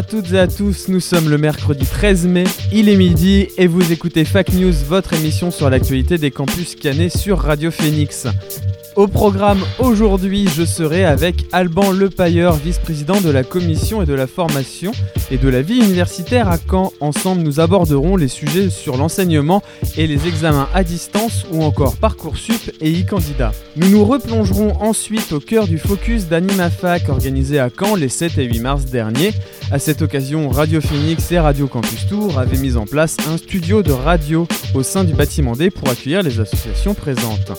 À toutes et à tous, nous sommes le mercredi 13 mai, il est midi et vous écoutez Fac News, votre émission sur l'actualité des campus cannés sur Radio Phoenix. Au programme aujourd'hui, je serai avec Alban Lepailleur, vice-président de la commission et de la formation et de la vie universitaire à Caen. Ensemble, nous aborderons les sujets sur l'enseignement et les examens à distance ou encore Parcoursup et e-candidat. Nous nous replongerons ensuite au cœur du focus d'AnimaFac organisé à Caen les 7 et 8 mars dernier. À cette occasion, Radio Phoenix et Radio Campus Tour avaient mis en place un studio de radio au sein du bâtiment D pour accueillir les associations présentes.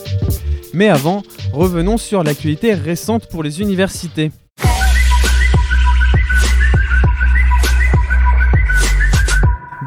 Mais avant, revenons sur l'actualité récente pour les universités.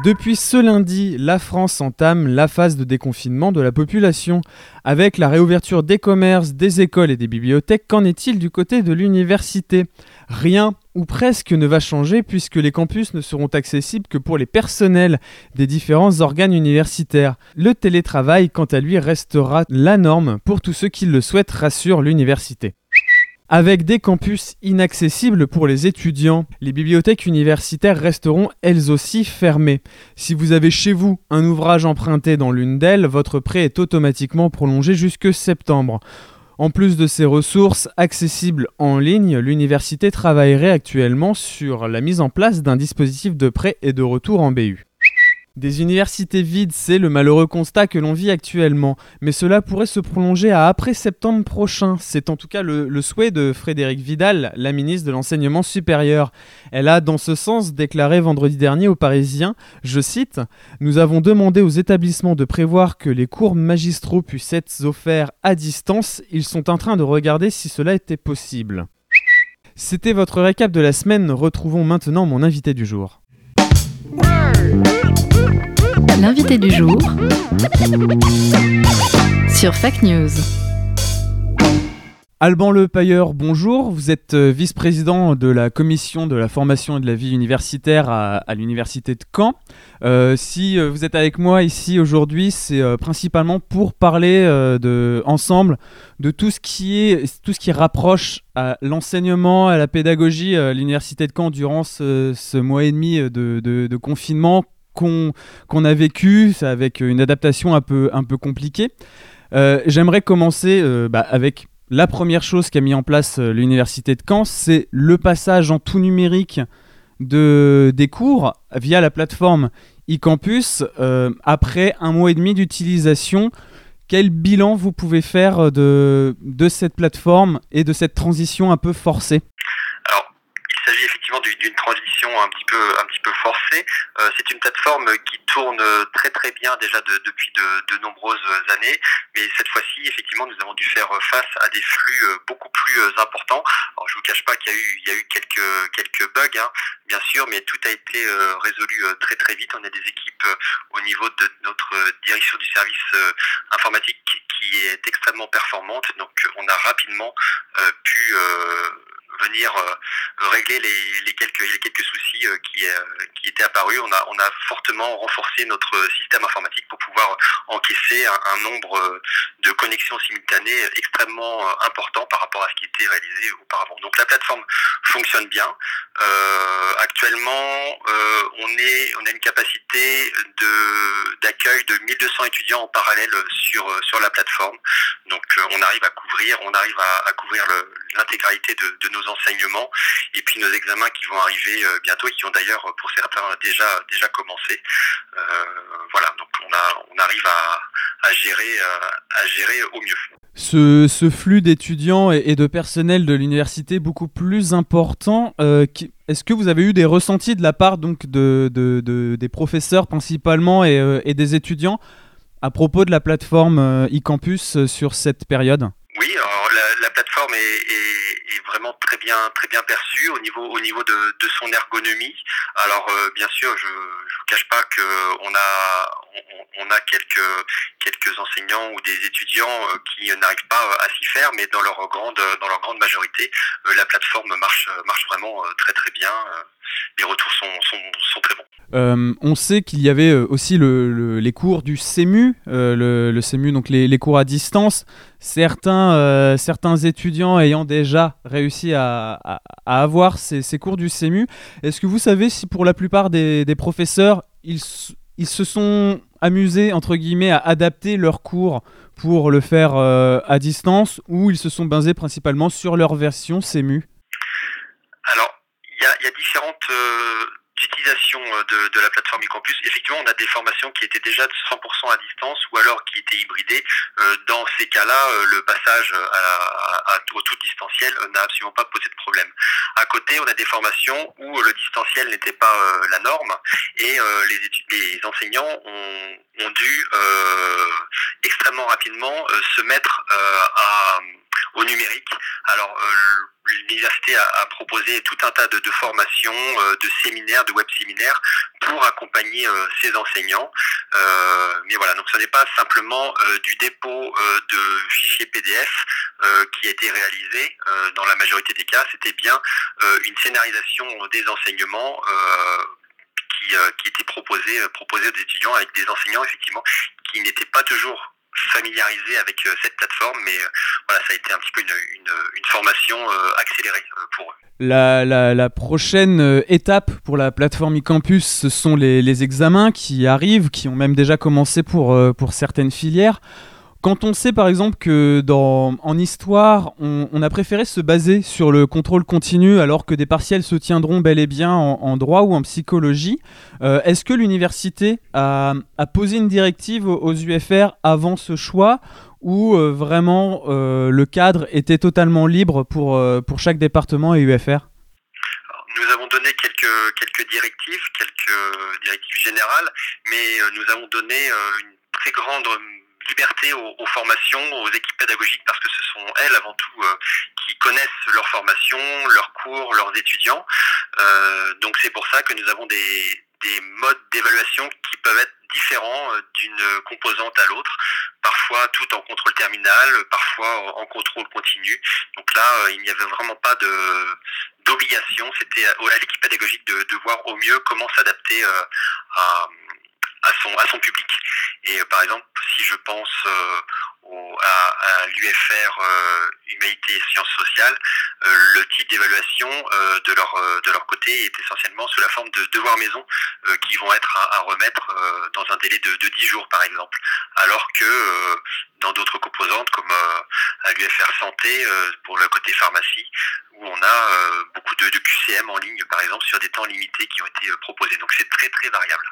Depuis ce lundi, la France entame la phase de déconfinement de la population. Avec la réouverture des commerces, des écoles et des bibliothèques, qu'en est-il du côté de l'université? Rien ou presque ne va changer puisque les campus ne seront accessibles que pour les personnels des différents organes universitaires. Le télétravail, quant à lui, restera la norme pour tous ceux qui le souhaitent, rassure l'université. Avec des campus inaccessibles pour les étudiants, les bibliothèques universitaires resteront elles aussi fermées. Si vous avez chez vous un ouvrage emprunté dans l'une d'elles, votre prêt est automatiquement prolongé jusque septembre. En plus de ces ressources accessibles en ligne, l'université travaillerait actuellement sur la mise en place d'un dispositif de prêt et de retour en BU. Des universités vides, c'est le malheureux constat que l'on vit actuellement, mais cela pourrait se prolonger à après septembre prochain. C'est en tout cas le, le souhait de Frédéric Vidal, la ministre de l'Enseignement supérieur. Elle a dans ce sens déclaré vendredi dernier aux Parisiens, je cite, Nous avons demandé aux établissements de prévoir que les cours magistraux puissent être offerts à distance. Ils sont en train de regarder si cela était possible. C'était votre récap de la semaine. Retrouvons maintenant mon invité du jour. L'invité du jour sur Fac News. Alban Lepailleur, bonjour. Vous êtes euh, vice-président de la commission de la formation et de la vie universitaire à, l'université de Caen. Euh, si euh, vous êtes avec moi ici aujourd'hui, c'est principalement pour parler ensemble de tout ce qui est tout ce qui rapproche à l'enseignement, à la pédagogie à l'université de Caen durant ce, mois et demi de, de- de confinement qu'on a vécu, avec une adaptation un peu compliquée. Euh, J'aimerais commencer euh, bah, avec la première chose qu'a mis en place euh, l'université de Caen, c'est le passage en tout numérique de, des cours via la plateforme eCampus. Après un mois et demi d'utilisation, quel bilan vous pouvez faire de, cette plateforme et de cette transition un peu forcée? Effectivement du- d'une transition un petit peu, un petit peu forcée. Euh, c'est une plateforme qui tourne très très bien déjà de- depuis de, de nombreuses années, mais cette fois-ci, effectivement, nous avons dû faire face à des flux euh, beaucoup plus euh, importants. Alors, je vous cache pas qu'il y a eu, il y a eu quelques quelques bugs, hein, bien sûr, mais tout a été euh, résolu euh, très très vite. On a des équipes euh, au niveau de notre euh, direction du service euh, informatique qui est extrêmement performante. Donc, on a rapidement euh, pu euh, venir euh, régler les, quelques les quelques soucis euh, qui euh, qui étaient apparus. On a on a fortement renforcé notre système informatique encaisser un, nombre euh, de connexions simultanées extrêmement euh, important par rapport à ce qui était réalisé auparavant. Donc la plateforme fonctionne bien. Euh, actuellement, on a une capacité d'accueil de 1200 étudiants en parallèle sur la plateforme. Donc on arrive à couvrir on arrive à, couvrir l'intégralité de, nos enseignements et puis nos examens qui vont arriver bientôt et qui ont d'ailleurs pour certains déjà commencé. Voilà, donc on a arrive à, à gérer euh, à gérer au mieux. ce, flux d'étudiants et, de personnel de l'université beaucoup plus important, euh, est-ce que vous avez eu des ressentis de la part donc de, de- de- des professeurs principalement et, euh, et des étudiants à propos de la plateforme eCampus sur cette période? Oui, alors la, la plateforme est, vraiment très bien très bien perçu au niveau au niveau de, de son ergonomie. Alors bien sûr, je je vous cache pas que on a on, a quelques quelques enseignants ou des étudiants qui n'arrivent pas à s'y faire, mais dans leur grande dans leur grande majorité, la plateforme marche marche vraiment très très bien. Les retours sont, sont, très bons. Euh, on sait qu'il y avait aussi le, le, les cours du CEMU, euh, le, CEMU, donc les, cours à distance. Certains, euh, certains étudiants ayant déjà réussi à, avoir ces, cours du CEMU, est-ce que vous savez si pour la plupart des, professeurs, ils, se sont amusés, entre guillemets, à adapter leurs cours pour le faire à distance ou ils se sont basés principalement sur leur version CEMU Alors, il y a, y a, différentes d'utilisation de, de, la plateforme e-campus, effectivement, on a des formations qui étaient déjà de 100% à distance ou alors qui étaient hybridées. Euh, dans ces cas-là, le passage au tout distanciel n'a absolument pas posé de problème. À côté, on a des formations où le distanciel n'était pas euh, la norme et euh, les, enseignants ont dû extrêmement rapidement se mettre à, au numérique. Alors, l'université a, a, proposé tout un tas de, formations, euh, de séminaires, de web séminaires pour accompagner euh, ces enseignants. Euh, mais voilà, donc ce n'est pas simplement du dépôt de fichiers PDF qui a été réalisé dans la majorité des cas, c'était bien une scénarisation des enseignements qui, qui était proposée aux étudiants avec des enseignants effectivement qui n'étaient pas toujours familiarisé avec euh, cette plateforme, mais euh, voilà, ça a été un petit peu une, une, formation euh, accélérée pour eux. La, la, la, prochaine étape pour la plateforme e-campus, ce sont les, les, examens qui arrivent, qui ont même déjà commencé pour, pour certaines filières. Quand on sait par exemple que dans, en histoire, on, a préféré se baser sur le contrôle continu alors que des partiels se tiendront bel et bien en, en droit ou en psychologie, euh, est-ce que l'université a, a, posé une directive aux, UFR avant ce choix ou euh, vraiment euh, le cadre était totalement libre pour, pour chaque département et UFR nous avons donné quelques, quelques directives, quelques directives générales, mais nous avons donné une très grande liberté aux, aux, formations, aux équipes pédagogiques, parce que ce sont elles avant tout euh, qui connaissent leur formation, leurs cours, leurs étudiants. Euh, donc c'est pour ça que nous avons des, des modes d'évaluation qui peuvent être différents euh, d'une composante à l'autre, parfois tout en contrôle terminal, parfois en contrôle continu. Donc là, euh, il n'y avait vraiment pas de d'obligation, c'était à, l'équipe pédagogique de, de, voir au mieux comment s'adapter euh, à à son, à son public. Et par exemple, si je pense au, à, à l'UFR euh, Humanité et Sciences Sociales, euh, le type d'évaluation euh, de, leur, de leur côté est essentiellement sous la forme de devoirs maison qui vont être à, à remettre dans un délai de, de 10 jours par exemple. Alors que dans d'autres composantes comme à l'UFR Santé pour le côté pharmacie, où on a beaucoup de, de QCM en ligne par exemple sur des temps limités qui ont été proposés. Donc c'est très très variable.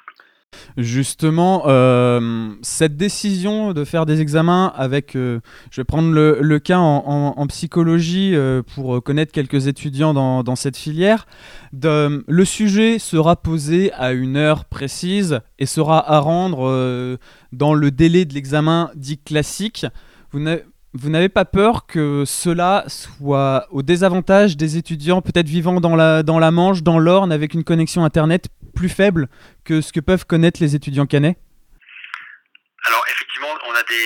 Justement, euh, cette décision de faire des examens avec, euh, je vais prendre le, cas en, psychologie euh, pour connaître quelques étudiants dans, cette filière, le sujet sera posé à une heure précise et sera à rendre dans le délai de l'examen dit classique. Vous n'avez pas peur que cela soit au désavantage des étudiants peut-être vivant dans la, dans la Manche, dans l'Orne, avec une connexion Internet plus faible que ce que peuvent connaître les étudiants canais Alors effectivement, on a des,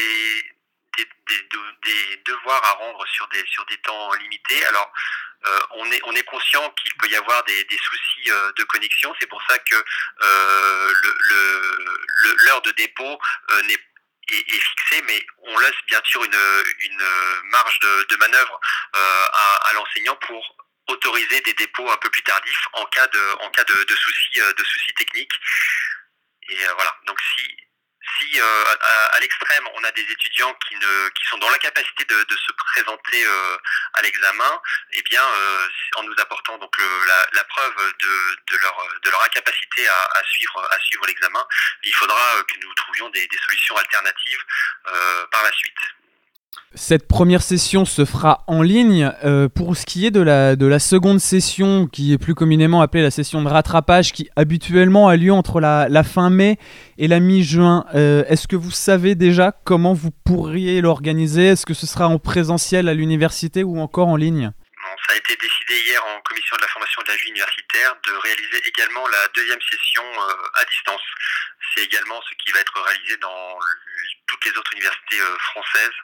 devoirs à rendre sur des, sur des temps limités. Alors euh, on, est, on est conscient qu'il peut y avoir des, des soucis euh, de connexion. C'est pour ça que l'heure le, de dépôt euh, n'est est, est, fixé, mais on laisse bien sûr une, une marge de, de manœuvre euh, à, à l'enseignant pour autoriser des dépôts un peu plus tardifs en cas de, en cas de, de soucis, de soucis techniques. Et euh, voilà. Donc si, si euh, à, l'extrême on a des étudiants qui ne qui sont dans l'incapacité de, de se présenter euh, à l'examen, eh bien euh, en nous apportant donc la, la, preuve de, de, leur de leur incapacité à, suivre à suivre l'examen, il faudra que nous trouvions des, solutions alternatives par la suite. Cette première session se fera en ligne. Pour ce qui est de la, de la seconde session, qui est plus communément appelée la session de rattrapage, qui habituellement a lieu entre la, la fin mai et la mi-juin, euh, est-ce que vous savez déjà comment vous pourriez l'organiser? Est-ce que ce sera en présentiel à l'université ou encore en ligne? Ça a été décidé hier en commission de la formation de la vie universitaire de réaliser également la deuxième session à distance. C'est également ce qui va être réalisé dans toutes les autres universités françaises,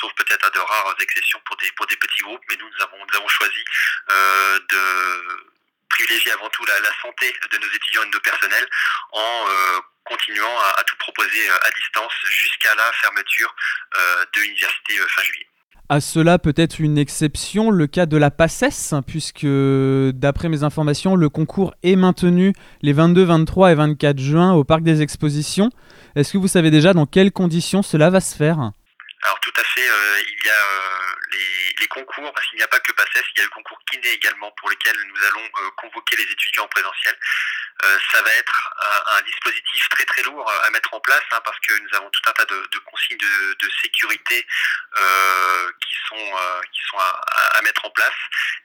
sauf peut-être à de rares exceptions pour des, pour des petits groupes, mais nous, nous avons, nous avons choisi de privilégier avant tout la, santé de nos étudiants et de nos personnels en continuant à, tout proposer à distance jusqu'à la fermeture de l'université fin juillet. À cela peut-être une exception, le cas de la PACES, puisque d'après mes informations, le concours est maintenu les 22, 23 et 24 juin au Parc des Expositions. Est-ce que vous savez déjà dans quelles conditions cela va se faire? Alors tout à fait, euh, il y a euh, les, concours, parce qu'il n'y a pas que PACES, il y a le concours kiné également pour lequel nous allons euh, convoquer les étudiants en présentiel. Euh, ça va être un, dispositif très très lourd à mettre en place hein, parce que nous avons tout un tas de, consignes de, sécurité euh, qui sont, euh, qui sont à, mettre en place.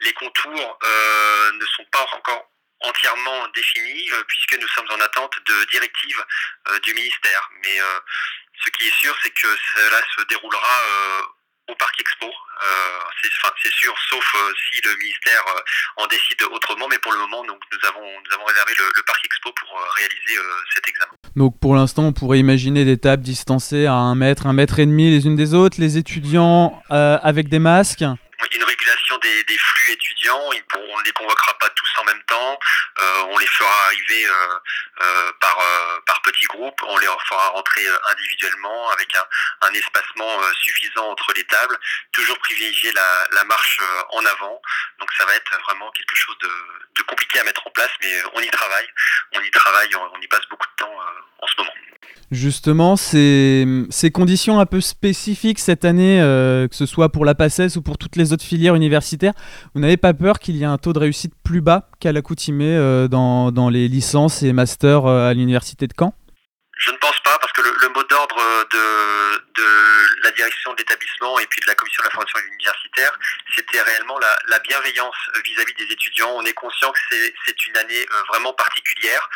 Les contours ne sont pas encore entièrement définis puisque nous sommes en attente de directives du ministère. Mais ce qui est sûr, c'est que cela se déroulera au Parc Expo. Euh, c'est sûr, sauf euh, si le ministère euh, en décide autrement, mais pour le moment, donc, nous, avons, nous avons réservé le, Parc Expo pour réaliser cet examen. Donc pour l'instant, on pourrait imaginer des tables distancées à un mètre, un mètre et demi les unes des autres, les étudiants avec des masques? Une régulation des, des flux étudiants. on ne les convoquera pas tous en même temps. Euh, on les fera arriver euh, euh, par, petits groupes. On les fera rentrer individuellement avec un, espacement suffisant entre les tables. Toujours privilégier la, marche en avant. Donc ça va être vraiment quelque chose de, compliqué à mettre en place, mais on y travaille. On y travaille, on, y passe beaucoup de temps en ce moment. Justement, ces, ces, conditions un peu spécifiques cette année, que ce soit pour la PACES ou pour toutes les autres filières universitaires, vous n'avez pas peur qu'il y ait un taux de réussite plus bas qu'à l'accoutumée euh, dans, dans, les licences et masters euh, à l'université de Caen? Je ne pense pas, parce que le, mot d'ordre de, de, la direction de l'établissement et puis de la commission de la formation universitaire, c'était réellement la, la bienveillance vis-à-vis des étudiants. On est conscient que c'est une année euh, vraiment particulière.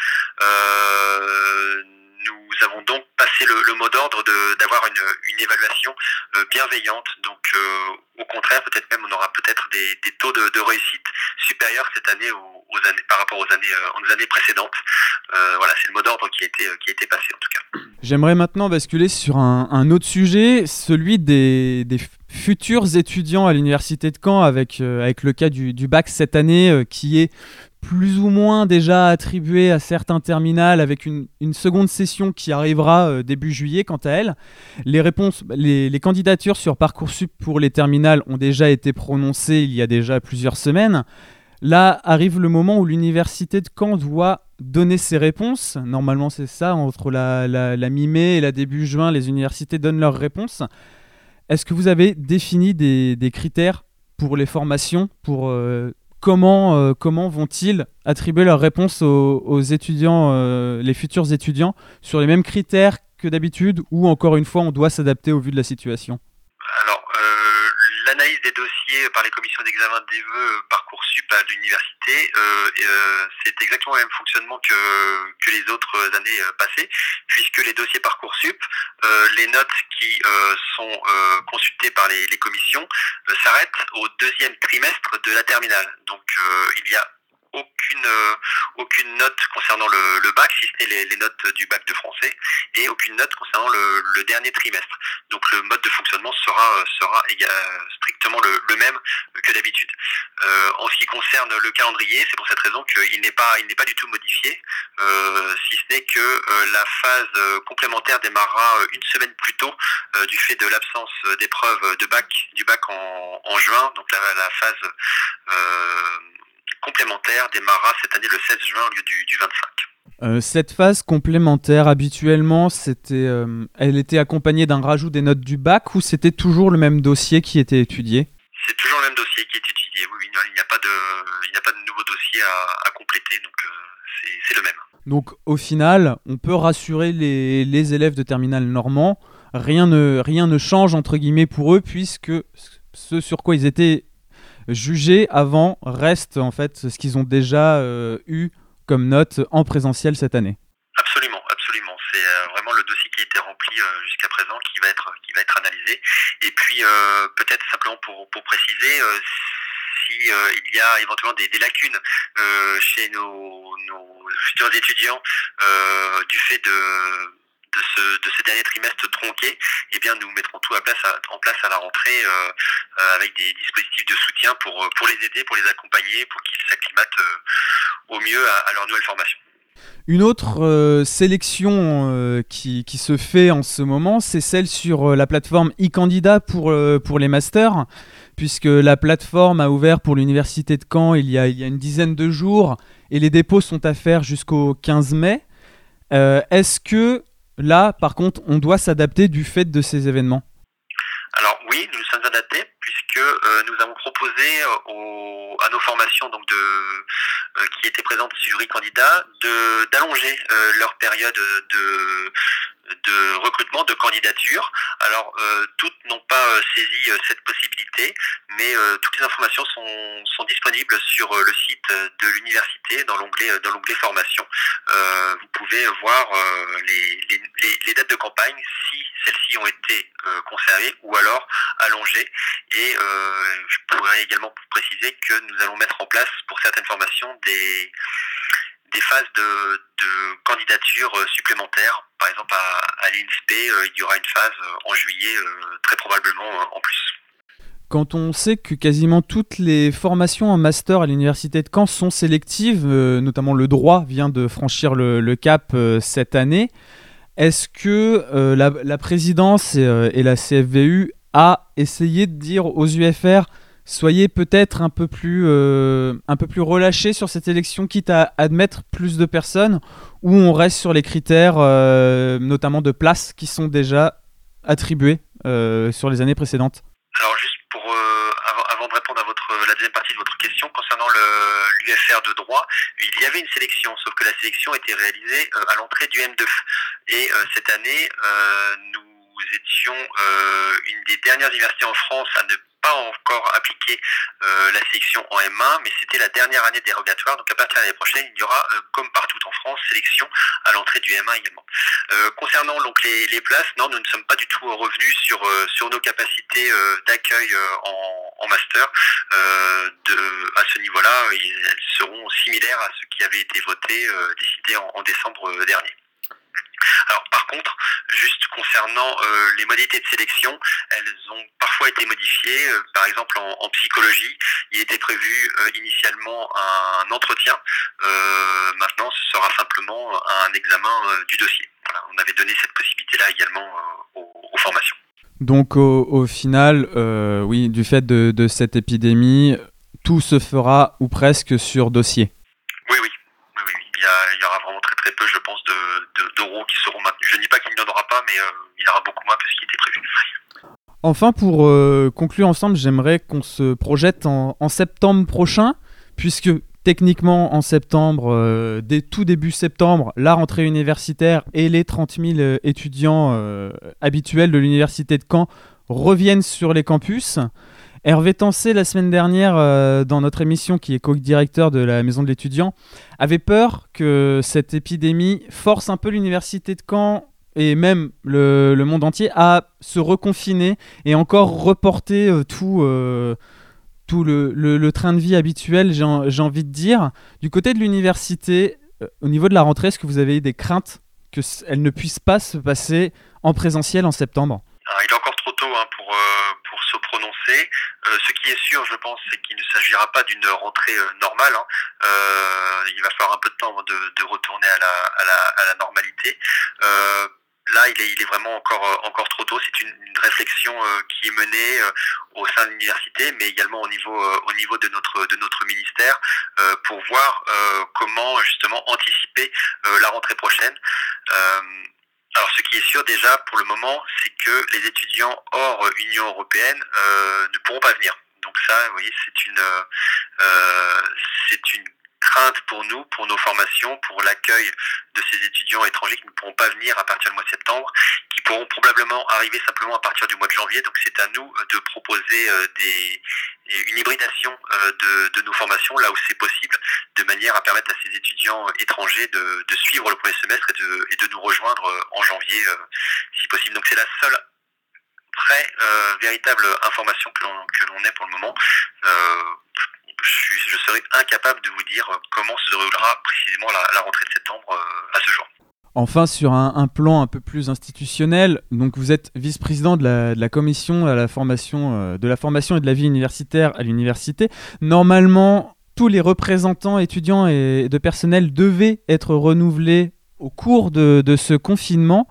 Euh, nous avons donc passé le, mot d'ordre d'avoir une, une, évaluation euh, bienveillante. Donc, euh, au contraire, peut-être même, on aura peut-être des, des, taux de, réussite supérieurs cette année aux, années, par rapport aux années, euh, aux années précédentes. voilà, c'est le mot d'ordre qui, a été, qui a été passé en tout cas. J'aimerais maintenant basculer sur un, un, autre sujet, celui des, des futurs étudiants à l'université de Caen, avec, avec le cas du bac cette année, qui est plus ou moins déjà attribué à certains terminales avec une, seconde session qui arrivera euh, début juillet quant à elle. Les réponses, les, candidatures sur Parcoursup pour les terminales ont déjà été prononcées il y a déjà plusieurs semaines. Là arrive le moment où l'université de Caen doit donner ses réponses. Normalement c'est ça, entre la, mi-mai et la début juin, les universités donnent leurs réponses. Est-ce que vous avez défini des, critères pour les formations, pour euh, comment, euh, comment vont-ils attribuer leurs réponses aux, étudiants, euh, les futurs étudiants, sur les mêmes critères que d'habitude, ou encore une fois, on doit s'adapter au vu de la situation? Des dossiers par les commissions d'examen des vœux Parcoursup à l'université, c'est exactement le même fonctionnement que, que les autres années passées, puisque les dossiers Parcoursup, les notes qui sont consultées par les, les commissions s'arrêtent au deuxième trimestre de la terminale. Donc il y a aucune euh, aucune note concernant le, le bac, si ce n'est les, les, notes du bac de français, et aucune note concernant le, le, dernier trimestre. Donc le mode de fonctionnement sera sera strictement le, le, même que d'habitude. Euh, en ce qui concerne le calendrier, c'est pour cette raison qu'il n'est pas il n'est pas du tout modifié, euh, si ce n'est que euh, la phase complémentaire démarrera une semaine plus tôt euh, du fait de l'absence d'épreuves de bac du bac en, en juin, donc la, la phase complémentaire démarrera cette année le 16 juin au lieu du, 25. Euh, cette phase complémentaire, habituellement, c'était, euh, elle était accompagnée d'un rajout des notes du bac ou c'était toujours le même dossier qui était étudié? C'est toujours le même dossier qui est étudié, oui, il n'y a, pas de, il n'y a pas de nouveau dossier à, compléter, donc euh, c'est, le même. Donc au final, on peut rassurer les, les élèves de terminale normand, rien ne, rien ne change entre guillemets pour eux puisque ce sur quoi ils étaient juger avant reste en fait ce qu'ils ont déjà euh, eu comme note en présentiel cette année. Absolument, absolument. C'est euh, vraiment le dossier qui a été rempli euh, jusqu'à présent qui va être qui va être analysé. Et puis peut-être simplement pour, pour préciser, si euh, il y a éventuellement des, lacunes chez nos, nos, futurs étudiants du fait de de ce, de ce dernier trimestre tronqué, eh bien, nous mettrons tout à place en place à la rentrée euh, euh, avec des dispositifs de soutien pour, pour les aider, pour les accompagner, pour qu'ils s'acclimatent euh, au mieux à, leur nouvelle formation. Une autre euh, sélection euh, qui, qui, se fait en ce moment, c'est celle sur la plateforme e-candidat pour, pour les masters, puisque la plateforme a ouvert pour l'université de Caen il y, a, il y a une dizaine de jours et les dépôts sont à faire jusqu'au 15 mai. Est-ce que Là, par contre, on doit s'adapter du fait de ces événements. Alors oui, nous sommes adaptés puisque euh, nous avons proposé euh, à nos formations euh, qui étaient présentes sur e-candidat d'allonger leur période de, de recrutement, de candidature. Alors, euh, toutes n'ont pas euh, saisi euh, cette possibilité, mais toutes les informations sont, sont disponibles sur le site de l'université dans l'onglet dans l'onglet formation. vous pouvez voir les, les, les, dates de campagne si celles-ci ont été conservées ou alors allongées. Et je pourrais également préciser que nous allons mettre en place pour certaines formations des des phases de, candidature supplémentaires. Par exemple, à, à l'INSPE, il y aura une phase en juillet, très probablement en plus. Quand on sait que quasiment toutes les formations en master à l'université de Caen sont sélectives, euh, notamment le droit vient de franchir le, cap euh, cette année, est-ce que euh, la, la, présidence et, et, la CFVU a essayé de dire aux UFR soyez peut-être un peu plus euh, un peu plus relâché sur cette élection, quitte à admettre plus de personnes, ou on reste sur les critères, euh, notamment de places qui sont déjà attribués euh, sur les années précédentes. Alors juste pour avant, avant, de répondre à votre la deuxième partie de votre question concernant l'UFR de droit, il y avait une sélection, sauf que la sélection était réalisée à l'entrée du M2. Et cette année, nous étions une des dernières universités en France à ne pas encore appliqué euh, la sélection en M1, mais c'était la dernière année dérogatoire. Donc à partir de l'année prochaine, il y aura, euh, comme partout en France, sélection à l'entrée du M1 également. Euh, concernant donc les, places, non, nous ne sommes pas du tout revenus sur sur nos capacités d'accueil en, master. de, à ce niveau-là, elles seront similaires à ce qui avait été voté, décidé en, décembre dernier. Alors contre, juste concernant euh, les modalités de sélection, elles ont parfois été modifiées. Euh, par exemple en, en, psychologie, il était prévu euh, initialement un entretien. maintenant, ce sera simplement un examen du dossier. Voilà, on avait donné cette possibilité-là également aux, aux, formations. Donc au, au final, oui, du fait de, de cette épidémie, tout se fera ou presque sur dossier. Oui, oui. Il, y aura vraiment très très peu, je pense, d'euros de, qui seront maintenus. Je ne dis pas qu'il n'y en aura pas, mais euh, il y aura beaucoup moins que ce qui était prévu. Enfin, pour euh, conclure ensemble, j'aimerais qu'on se projette en, en, septembre prochain, puisque techniquement en septembre, euh, dès tout début septembre, la rentrée universitaire et les 30 000 étudiants habituels de l'université de Caen reviennent sur les campus. Hervé Tancé, la semaine dernière, euh, dans notre émission, qui est co-directeur de la Maison de l'étudiant, avait peur que cette épidémie force un peu l'université de Caen et même le, monde entier à se reconfiner et encore reporter euh, tout, euh, tout le, le, train de vie habituel, j'ai envie de dire. Du côté de l'université, au niveau de la rentrée, est-ce que vous avez des craintes qu'elle ne puisse pas se passer en présentiel en septembre? Hein, pour, pour se prononcer. Euh, ce qui est sûr, je pense, c'est qu'il ne s'agira pas d'une rentrée euh, normale. Hein. Euh, il va falloir un peu de temps de, de retourner à la, à la, à la normalité. là, il est, il est, vraiment encore, encore trop tôt. C'est une, une, réflexion qui est menée au sein de l'université, mais également au niveau, au niveau de, notre, de notre ministère, pour voir comment justement anticiper la rentrée prochaine. Alors, ce qui est sûr déjà pour le moment, c'est que les étudiants hors Union européenne euh, ne pourront pas venir. Donc ça, vous voyez, c'est une, euh, c'est une crainte pour nous, pour nos formations, pour l'accueil de ces étudiants étrangers qui ne pourront pas venir à partir du mois de septembre, qui pourront probablement arriver simplement à partir du mois de janvier. Donc c'est à nous de proposer euh, une hybridation euh, de, nos formations là où c'est possible, de manière à permettre à ces étudiants étrangers de, suivre le premier semestre et de, nous rejoindre euh, en janvier si possible. Donc c'est la seule vraie, véritable information que l'on ait pour le moment capable de vous dire comment se déroulera précisément la, rentrée de septembre à ce jour. Enfin, sur un, plan un peu plus institutionnel, donc vous êtes vice-président de la, commission formation, de la formation et de la vie universitaire à l'université. Normalement, tous les représentants étudiants et de personnel devaient être renouvelés au cours de, ce confinement.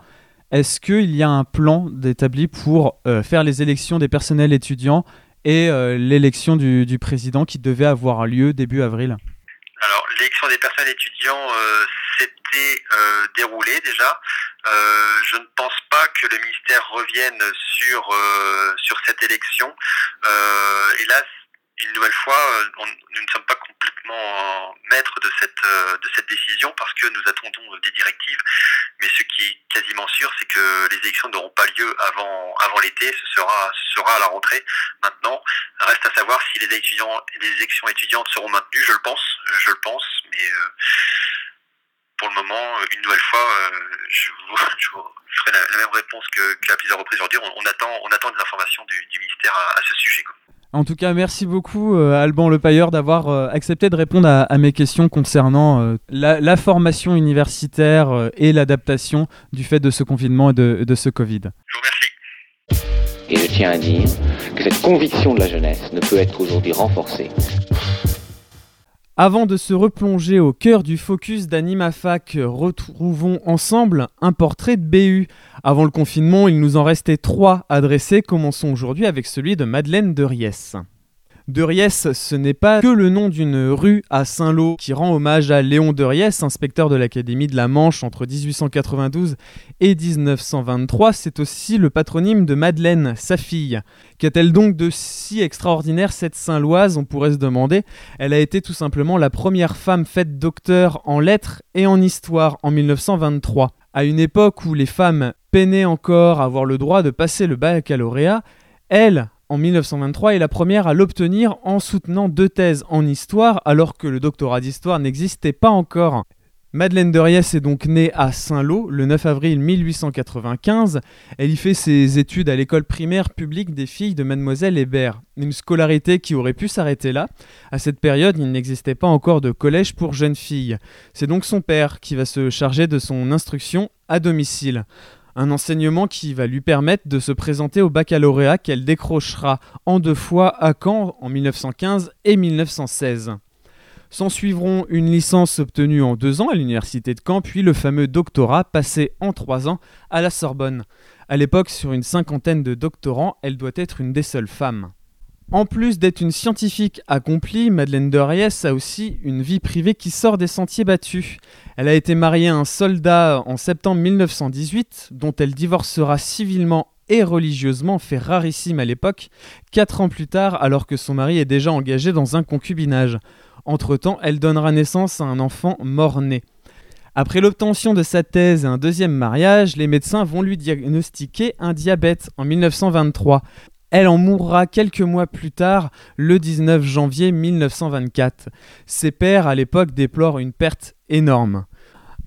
Est-ce qu'il y a un plan établi pour euh, faire les élections des personnels étudiants et euh, l'élection du, président qui devait avoir lieu début avril Alors, l'élection des personnels étudiants euh, s'était déroulée déjà. je ne pense pas que le ministère revienne sur, sur cette élection. hélas, une nouvelle fois, euh, nous ne sommes pas maîtres de cette, euh, de cette décision parce que nous attendons des directives. Mais ce qui est quasiment sûr, c'est que les élections n'auront pas lieu avant, avant l'été. Ce sera, sera à la rentrée. Maintenant, reste à savoir si les, étudiants, les élections étudiantes seront maintenues. Je le pense, je le pense, mais euh, pour le moment, une nouvelle fois, je, vous, ferai la, même réponse qu'à plusieurs reprises aujourd'hui. On, attend, on attend des informations du, ministère à, ce sujet. En tout cas, merci beaucoup euh, Alban Lepailleur d'avoir euh, accepté de répondre à, mes questions concernant euh, la, formation universitaire et l'adaptation du fait de ce confinement et de, de ce Covid. Je vous remercie. Et je tiens à dire que cette conviction de la jeunesse ne peut être aujourd'hui renforcée avant de se replonger au cœur du focus d'AnimaFac, retrouvons ensemble un portrait de BU. Avant le confinement, il nous en restait trois à dresser. Commençons aujourd'hui avec celui de Madeleine de Ries. De Ries, ce n'est pas que le nom d'une rue à Saint-Lô qui rend hommage à Léon de Ries, inspecteur de l'Académie de la Manche entre 1892 et 1923, c'est aussi le patronyme de Madeleine, sa fille. Qu'a-t-elle donc de si extraordinaire cette Saint-Loise? On pourrait se demander. Elle a été tout simplement la première femme faite docteur en lettres et en histoire en 1923. À une époque où les femmes peinaient encore à avoir le droit de passer le baccalauréat, elle, en 1923 est la première à l'obtenir en soutenant deux thèses en histoire alors que le doctorat d'histoire n'existait pas encore. Madeleine de Ries est donc née à Saint-Lô le 9 avril 1895. Elle y fait ses études à l'école primaire publique des filles de Mademoiselle Hébert. Une scolarité qui aurait pu s'arrêter là. À cette période, il n'existait pas encore de collège pour jeunes filles. C'est donc son père qui va se charger de son instruction à domicile un enseignement qui va lui permettre de se présenter au baccalauréat qu'elle décrochera en deux fois à Caen en 1915 et 1916. S'en suivront une licence obtenue en deux ans à l'université de Caen, puis le fameux doctorat passé en trois ans à la Sorbonne. À l'époque, sur une cinquantaine de doctorants, elle doit être une des seules femmes. En plus d'être une scientifique accomplie, Madeleine de a aussi une vie privée qui sort des sentiers battus. Elle a été mariée à un soldat en septembre 1918, dont elle divorcera civilement et religieusement, fait rarissime à l'époque, quatre ans plus tard alors que son mari est déjà engagé dans un concubinage. Entre-temps, elle donnera naissance à un enfant mort-né. Après l'obtention de sa thèse et un deuxième mariage, les médecins vont lui diagnostiquer un diabète en 1923. Elle en mourra quelques mois plus tard, le 19 janvier 1924. Ses pères, à l'époque, déplorent une perte énorme.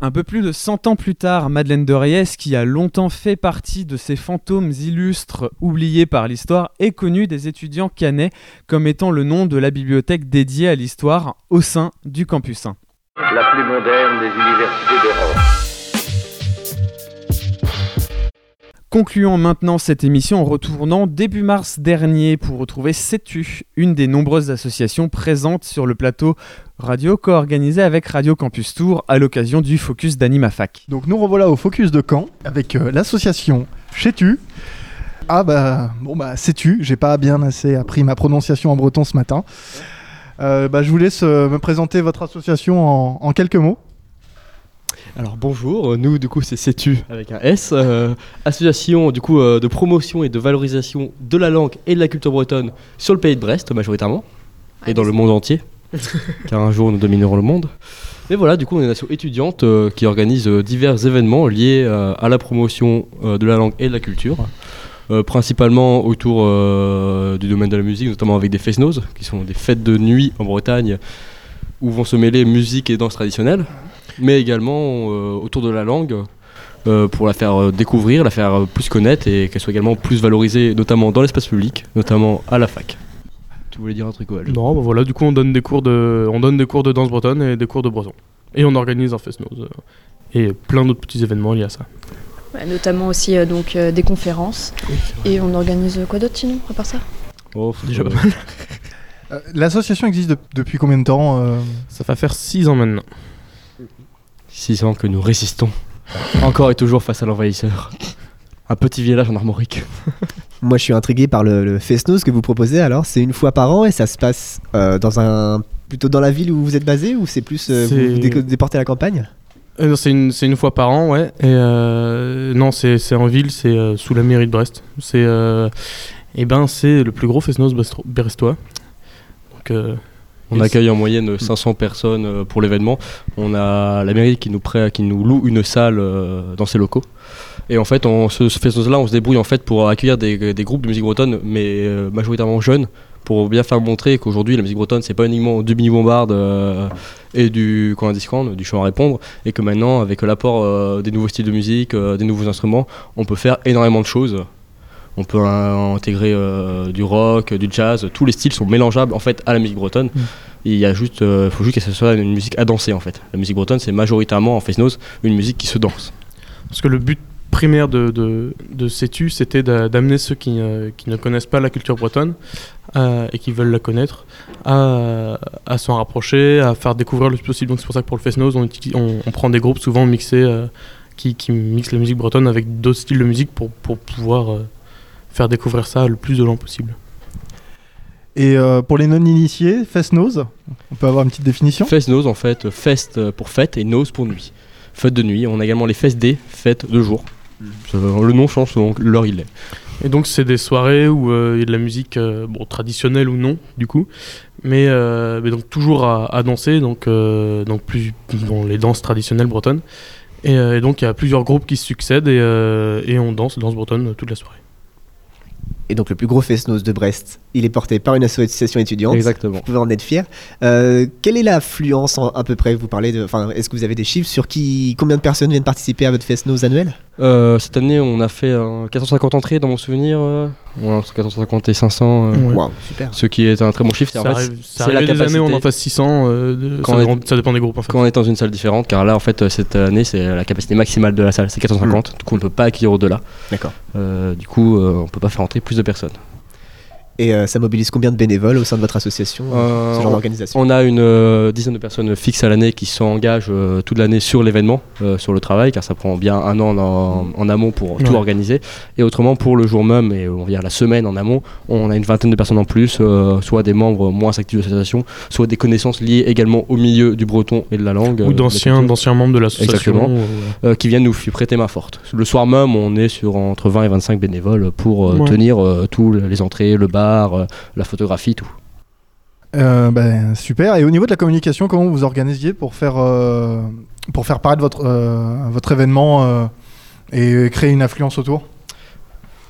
Un peu plus de 100 ans plus tard, Madeleine de Reyes, qui a longtemps fait partie de ces fantômes illustres oubliés par l'histoire, est connue des étudiants canais comme étant le nom de la bibliothèque dédiée à l'histoire au sein du campus 1. La plus moderne des universités d'Europe. Concluons maintenant cette émission en retournant début mars dernier pour retrouver CETU, une des nombreuses associations présentes sur le plateau radio co-organisé avec Radio Campus Tour à l'occasion du Focus d'AnimaFac. Donc nous revoilà au Focus de Caen avec euh, l'association CETU. Ah bah bon bah CETU, j'ai pas bien assez appris ma prononciation en breton ce matin. Euh, bah, je vous laisse euh, me présenter votre association en quelques mots. Alors bonjour, nous du coup c'est CETU avec un S, euh, association du coup euh, de promotion et de valorisation de la langue et de la culture bretonne sur le pays de Brest majoritairement et dans le monde entier, car un jour nous dominerons le monde. Mais voilà, du coup on est une association étudiante euh, qui organise divers événements liés à la promotion de la langue et de la culture. principalement autour du domaine de la musique, notamment avec des fest-noz, qui sont des fêtes de nuit en Bretagne, où vont se mêler musique et danse traditionnelle mais également euh, autour de la langue. Euh, pour la faire euh, découvrir, la faire plus connaître et qu'elle soit également plus valorisée, notamment dans l'espace public, notamment à la fac. voulais dire un truc, ouais. Non, bah voilà, du coup on donne des cours de, on donne des cours de danse bretonne et des cours de breton. Et on organise un fest-noz euh, et plein d'autres petits événements liés à ça. Ouais, notamment aussi euh, donc euh, des conférences. Et on organise quoi d'autre sinon, à part ça? Oh, Déjà pas mal. L'association existe de- depuis combien de temps euh? Ça va faire 6 ans maintenant. 6 ans que nous résistons. Encore et toujours face à l'envahisseur. Un petit village en armorique. Moi, je suis intrigué par le, le Fest-Noz que vous proposez. Alors, c'est une fois par an et ça se passe euh, dans un plutôt dans la ville où vous êtes basé ou c'est plus euh, vous C'est- vous dé- déportez à la campagne? Euh, non, c'est une, c'est une fois par an, ouais. Et euh, non, c'est c'est en ville, c'est euh, sous la mairie de Brest. C'est euh, eh ben, c'est le plus gros fest-noz brestro- brestois. Donc, euh, On et accueille en moyenne 500 personnes euh, pour l'événement. On a la mairie qui nous, prête, qui nous loue une salle euh, dans ses locaux. Et en fait, on se, ce festival-là, on se débrouille en fait pour accueillir des, des groupes de musique bretonne, mais euh, majoritairement jeunes, pour bien faire montrer qu'aujourd'hui, la musique bretonne, c'est pas uniquement du mini bombarde euh, et du coin discount, du chant à répondre, et que maintenant, avec l'apport euh, des nouveaux styles de musique, euh, des nouveaux instruments, on peut faire énormément de choses. On peut intégrer euh, du rock, du jazz, tous les styles sont mélangeables en fait à la musique bretonne. Il y a juste, euh, faut juste que ce soit une musique à danser en fait. La musique bretonne, c'est majoritairement en face-nose une musique qui se danse. Parce que le but primaire de, de, de CETU, c'était d'a- d'amener ceux qui, euh, qui ne connaissent pas la culture bretonne euh, et qui veulent la connaître à, à s'en rapprocher, à faire découvrir le plus possible. Donc c'est pour ça que pour le on, utilise- on, on prend des groupes souvent mixés euh, qui, qui mixent la musique bretonne avec d'autres styles de musique pour, pour pouvoir faire découvrir ça le plus de gens possible. Et euh, pour les non-initiés, Fest-Noz, on peut avoir une petite définition? Fest-nose en fait, fest euh, pour fête et nose pour nuit. Fête de nuit, on a également les fest day, fête de jour. Le nom change selon l'heure il est. Et donc c'est des soirées où euh, il y a de la musique euh, bon, traditionnelle ou non du coup, mais, euh, mais donc toujours à, à danser, donc, euh, donc plus bon, les danses traditionnelles bretonnes. Et, euh, et donc il y a plusieurs groupes qui se succèdent et, euh, et on danse, danse bretonne toute la soirée. Et donc le plus gros Fest-Noz de Brest, il est porté par une association étudiante. Exactement. Vous pouvez en être fier. Euh, quelle est l'affluence en- à peu près? Vous parlez de, enfin, est-ce que vous avez des chiffres sur qui, combien de personnes viennent participer à votre Fest-Noz annuel? Euh, cette année, on a fait euh, 450 entrées dans mon souvenir. euh, ouais, entre 450 et 500. euh, Ouais. Super. Ce qui est un très bon chiffre. Ça En arrive, c'est ça arrive des années où on en fasse 600, euh, de- Quand ça, on est- dépend- ça dépend des groupes en fait. Quand on est dans une salle différente, car là, en fait, cette année, c'est la capacité maximale de la salle, c'est 450. Du coup, on ne peut pas accueillir au-delà. D'accord. Euh, du coup, euh, on ne peut pas faire entrer plus de personnes. Et euh, ça mobilise combien de bénévoles au sein de votre association Euh, Ce genre on- d'organisation On a une euh, dizaine de personnes fixes à l'année qui s'engagent euh, toute l'année sur l'événement, euh, sur le travail, car ça prend bien un an en, en amont pour tout organiser. Et autrement, pour le jour même, et on dire la semaine en amont, on a une vingtaine de personnes en plus, euh, soit des membres moins actifs de l'association, soit des connaissances liées également au milieu du breton et de la langue. euh, Ou d'anciens membres de l'association. Exactement. ou- Euh, qui viennent nous prêter main forte. Le soir même, on est sur entre 20 et 25 bénévoles pour euh, Ouais. tenir euh, tous les entrées, le bar, euh, la photographie, tout. Euh, ben, super. Et au niveau de la communication, comment vous organisiez pour faire, euh, pour faire paraître votre, euh, votre événement euh, et créer une affluence autour?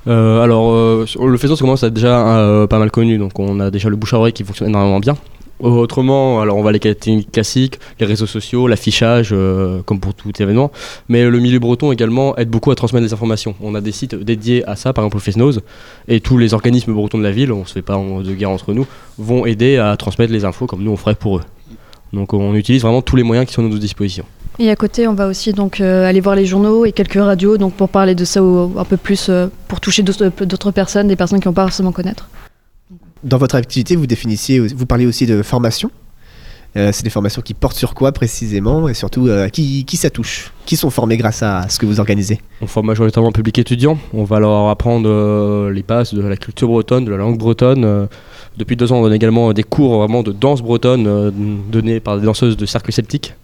Euh, alors, euh, le Facebook commence à être déjà euh, pas mal connu, donc on a déjà le bouche à oreille qui fonctionne énormément bien. Autrement, alors on va les techniques classiques, les réseaux sociaux, l'affichage, euh, comme pour tout événement. Mais le milieu breton également aide beaucoup à transmettre les informations. On a des sites dédiés à ça, par exemple le Fesnose, et tous les organismes bretons de la ville, on se fait pas de guerre entre nous, vont aider à transmettre les infos comme nous on ferait pour eux. Donc on utilise vraiment tous les moyens qui sont à notre disposition. Et à côté, on va aussi donc euh, aller voir les journaux et quelques radios, donc pour parler de ça au- un peu plus, euh, pour toucher d'autres personnes, des personnes qui n'ont pas forcément connaître. Dans votre activité, vous définissiez, vous parliez aussi de formation. Euh, c'est des formations qui portent sur quoi précisément? Et surtout euh, qui, qui ça touche? Qui sont formés grâce à ce que vous organisez? On forme majoritairement public étudiant. On va leur apprendre euh, les bases de la culture bretonne, de la langue bretonne. Euh, depuis deux ans, on donne également des cours vraiment de danse bretonne donnés par des danseuses de cercle celtique.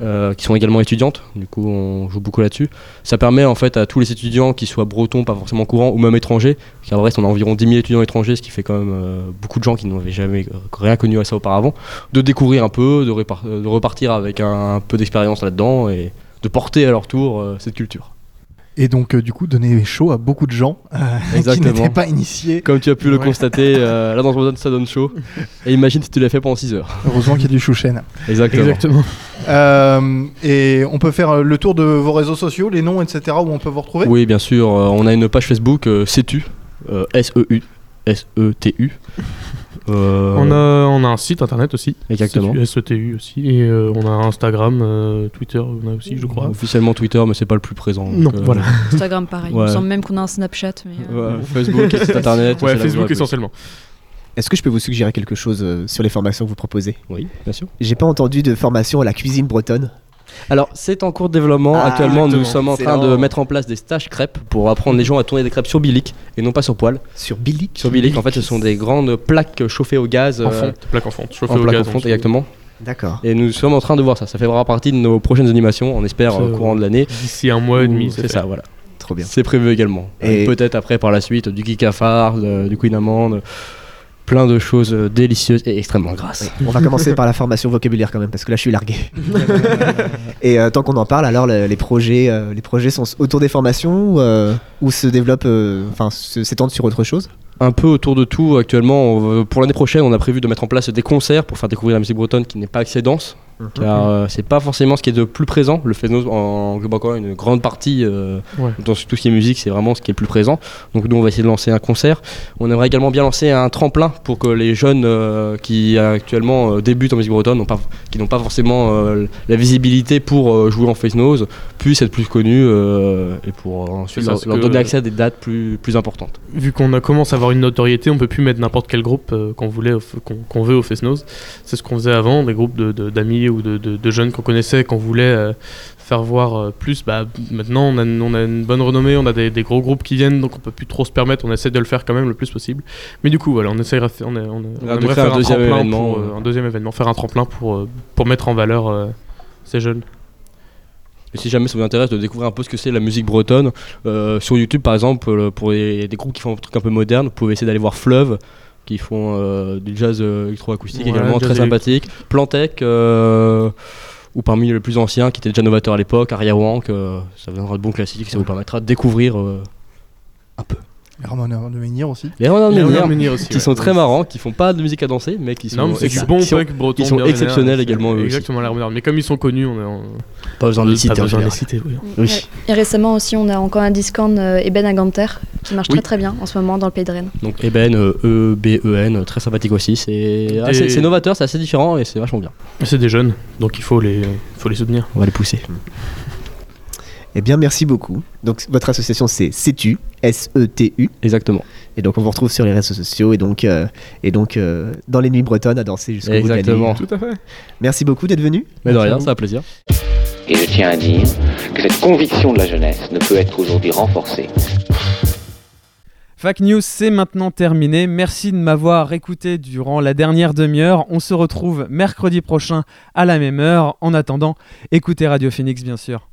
Euh, qui sont également étudiantes, du coup on joue beaucoup là-dessus. Ça permet en fait à tous les étudiants qui soient bretons, pas forcément courants, ou même étrangers, car en Brest on a environ 10 000 étudiants étrangers, ce qui fait quand même euh, beaucoup de gens qui n'avaient jamais euh, rien connu à ça auparavant, de découvrir un peu, de, de repartir avec un, peu d'expérience là-dedans et de porter à leur tour euh, cette culture. Et donc, euh, du coup, donner chaud à beaucoup de gens euh, qui Exactement. n'étaient pas initiés. Comme tu as pu le constater, euh, là dans bretonne ça donne chaud. Et imagine si tu l'as fait pendant 6 heures. Heureusement qu'il y a du chouchen. Exactement. Euh, et on peut faire le tour de vos réseaux sociaux, les noms, etc., où on peut vous retrouver Oui, bien sûr. euh, on a une page Facebook, euh, euh, S-E-U, S-E-T-U. Euh, On, a, on a un site internet aussi. Exactement. SETU, SETU aussi. Et euh, on a Instagram, euh, Twitter, on a aussi, je crois. Officiellement Twitter, mais c'est pas le plus présent. Non, euh, voilà. Instagram, pareil. Il me semble même qu'on a un Snapchat. Mais, euh, Ouais, Facebook, site internet. Ouais, Facebook essentiellement. Est-ce que je peux vous suggérer quelque chose euh, sur les formations que vous proposez? Oui, bien sûr. J'ai pas entendu de formation à la cuisine bretonne. Alors, c'est en cours de développement. Ah, Actuellement, nous sommes en train de mettre en place des stages crêpes pour apprendre les gens à tourner des crêpes sur bilic et non pas sur poêle. Sur bilic Sur bilic, en fait, ce sont des grandes plaques chauffées au gaz. En euh, fonte, plaques en fonte, chauffées en au plaques gaz, en fonte, en exactement. D'accord. Et nous sommes en train de voir ça. Ça fera partie de nos prochaines animations, on espère, au courant de l'année. D'ici un mois et demi, c'est ça, voilà. Trop bien. C'est prévu également. Et- peut-être après, par la suite, du de- du queen amande, plein de choses euh, délicieuses et extrêmement grasses. On va commencer par la formation vocabulaire quand même, parce que là je suis largué. Et euh, tant qu'on en parle, alors le- les projets, euh, les projets sont autour des formations ou, euh, ou se développent, enfin s'étendent sur autre chose? Un peu autour de tout actuellement. On Pour l'année prochaine, on a prévu de mettre en place des concerts pour faire découvrir la musique bretonne qui n'est pas assez dense. Mhm. Car euh, c'est pas forcément ce qui est de plus présent. Le Fesnos en englobe encore une grande partie euh, Ouais. dans tout ce qui est musique, c'est vraiment ce qui est le plus présent. Donc nous, on va essayer de lancer un concert. On aimerait également bien lancer un tremplin pour que les jeunes euh, qui actuellement euh, débutent en musique bretonne, pas- qui n'ont pas forcément euh, la visibilité pour euh, jouer en Fesnos, puissent être plus connus euh, et pour ensuite leur, donner accès à des dates plus, plus importantes. Vu qu'on a commencé à avoir une notoriété, on peut plus mettre n'importe quel groupe euh, qu'on voulait, qu'on veut au Fesnos. C'est ce qu'on faisait avant, des groupes de- de- d'amis ou de, de- de jeunes qu'on connaissait, qu'on voulait euh, faire voir euh, plus. Bah, maintenant, on a, on a une bonne renommée, on a des, des gros groupes qui viennent, donc on peut plus trop se permettre. On essaie de le faire quand même le plus possible. Mais du coup, voilà, on essaiera, de faire- on, a- on, a- on de aimerait faire faire un un, deuxième tremplin événement, pour, euh, un deuxième événement, faire un tremplin pour pour mettre en valeur euh, ces jeunes. Et si jamais ça vous intéresse de découvrir un peu ce que c'est la musique bretonne, euh, sur YouTube par exemple, pour les, des groupes qui font un truc un peu moderne, vous pouvez essayer d'aller voir Fleuve, qui font euh, du jazz euh, électroacoustique Ouais, également, très sympathique. Plantec, euh, ou parmi les plus anciens, qui étaient déjà novateurs à l'époque, Aria Wank, euh, ça viendra de bons classiques, ça vous permettra de découvrir euh, un peu. Les Ramoneurs de Menhir aussi. Les Renards de Les Menhir, Renards de Menhir aussi, qui ouais. sont très marrants, qui font pas de musique cadencée, mais qui sont, Non, mais c'est ex- du bon qui sont- punk breton. qui sont bien exceptionnels également. eux aussi. Exactement, la Renards. Mais comme ils sont connus, on est en- Pas besoin de les citer en besoin de les général. citer, oui. Oui. Et récemment aussi, on a encore un Discord euh, Eben à Ganter qui marche Oui. très très bien en ce moment dans le pays de Rennes. Donc Eben, euh, E-B-E-N, très sympathique aussi. C'est ah, novateur, c'est assez différent et c'est vachement bien. C'est des jeunes, donc il faut les, faut les soutenir. On va les pousser. Eh bien, merci beaucoup. Donc, votre association, c'est CETU, S-E-T-U. Exactement. Et donc, on vous retrouve sur les réseaux sociaux et donc, euh, et donc euh, dans les nuits bretonnes à danser jusqu'au bout de la nuit. Exactement. Tout à fait. Merci beaucoup d'être venu. Mais de rien, ça a plaisir. Et je tiens à dire que cette conviction de la jeunesse ne peut être aujourd'hui renforcée Fac News, c'est maintenant terminé. Merci de m'avoir écouté durant la dernière demi-heure. On se retrouve mercredi prochain à la même heure. En attendant, écoutez Radio Phoenix, bien sûr.